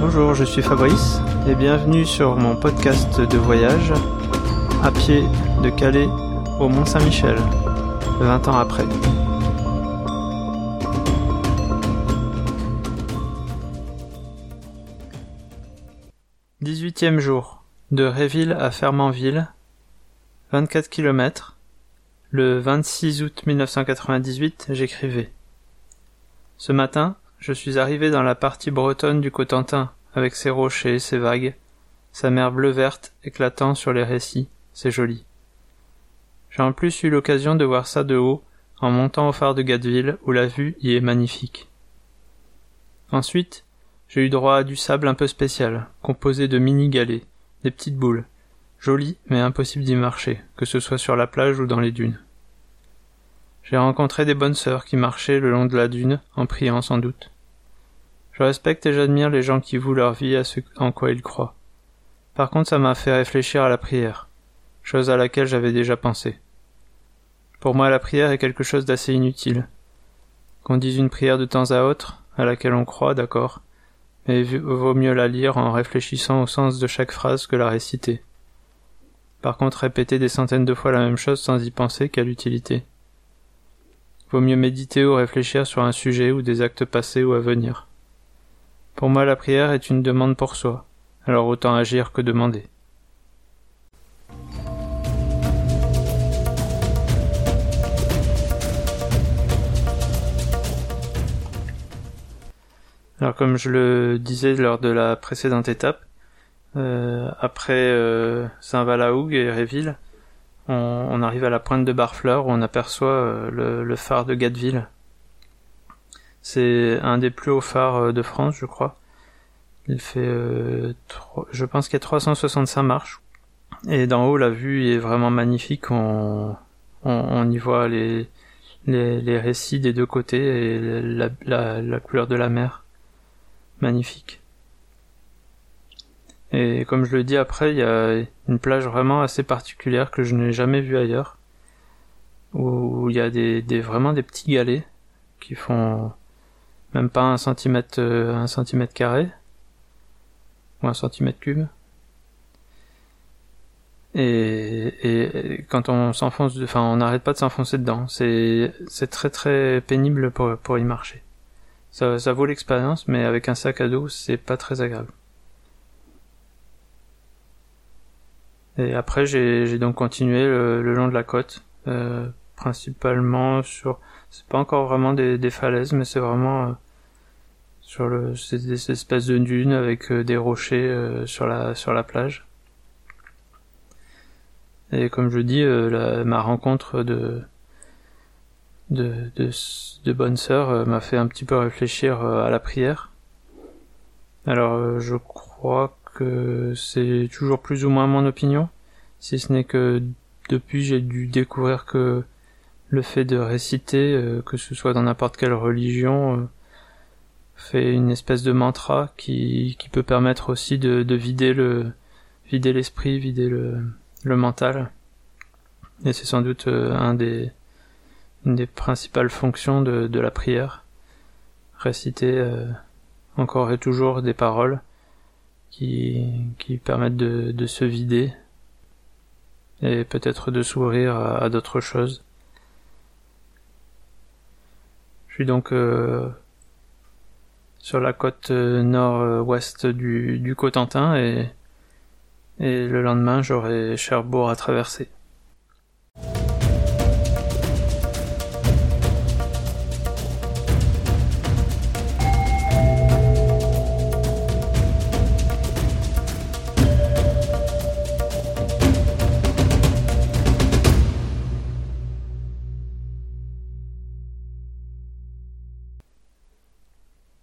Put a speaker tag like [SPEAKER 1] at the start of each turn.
[SPEAKER 1] Bonjour, je suis Fabrice et bienvenue sur mon podcast de voyage à pied de Calais au Mont Saint-Michel, 20 ans après. 18e jour, de Réville à Fermanville, 24 km. Le 26 août 1998, j'écrivais. Ce matin, je suis arrivé dans la partie bretonne du Cotentin, avec ses rochers, ses vagues, sa mer bleu-verte éclatant sur les récits, c'est joli. J'ai en plus eu l'occasion de voir ça de haut, en montant au phare de Gatteville, où la vue y est magnifique. Ensuite, j'ai eu droit à du sable un peu spécial, composé de mini-galets, des petites boules, jolies mais impossible d'y marcher, que ce soit sur la plage ou dans les dunes. J'ai rencontré des bonnes sœurs qui marchaient le long de la dune, en priant sans doute. Je respecte et j'admire les gens qui vouent leur vie à ce en quoi ils croient. Par contre, ça m'a fait réfléchir à la prière, chose à laquelle j'avais déjà pensé. Pour moi, la prière est quelque chose d'assez inutile. Qu'on dise une prière de temps à autre, à laquelle on croit, d'accord, mais vaut mieux la lire en réfléchissant au sens de chaque phrase que la réciter. Par contre, répéter des centaines de fois la même chose sans y penser, quelle utilité. Vaut mieux méditer ou réfléchir sur un sujet ou des actes passés ou à venir. Pour moi, la prière est une demande pour soi, alors autant agir que demander. Alors comme je le disais lors de la précédente étape, euh, après euh, Saint-Valahougue et Réville, on, arrive à la pointe de Barfleur où on aperçoit euh, le, phare de Gatteville. C'est un des plus hauts phares euh, de France, je crois. Il fait, euh, je pense qu'il y a 365 marches. Et d'en haut, la vue est vraiment magnifique. On, on, y voit les, les, récits des deux côtés et la couleur de la mer. Magnifique. Et comme je le dis après, il y a une plage vraiment assez particulière que je n'ai jamais vue ailleurs, où il y a des, des, vraiment des petits galets qui font même pas un centimètre, euh, un centimètre carré ou un centimètre cube. Et, et, quand on s'enfonce, enfin on n'arrête pas de s'enfoncer dedans. C'est c'est très très pénible pour pour y marcher. Ça, ça vaut l'expérience, mais avec un sac à dos, c'est pas très agréable. Et après, j'ai donc continué le, long de la côte, euh, principalement sur. C'est pas encore vraiment des, falaises, mais c'est vraiment euh, sur le des espèces de dunes avec euh, des rochers sur la sur la plage. Et comme je dis, la, ma rencontre de de, de, de bonnes sœurs m'a fait un petit peu réfléchir à la prière. Alors je crois que c'est toujours plus ou moins mon opinion, si ce n'est que depuis j'ai dû découvrir que le fait de réciter, euh, que ce soit dans n'importe quelle religion, euh, fait une espèce de mantra qui, qui peut permettre aussi de, de vider le vider l'esprit, vider le, le mental. Et c'est sans doute euh, un des une des principales fonctions de, de la prière. Réciter encore et toujours des paroles qui, qui permettent de, de se vider et peut-être de s'ouvrir à, d'autres choses. Je suis donc euh, sur la côte euh, nord-ouest du, du Cotentin et, et le lendemain j'aurai Cherbourg à traverser.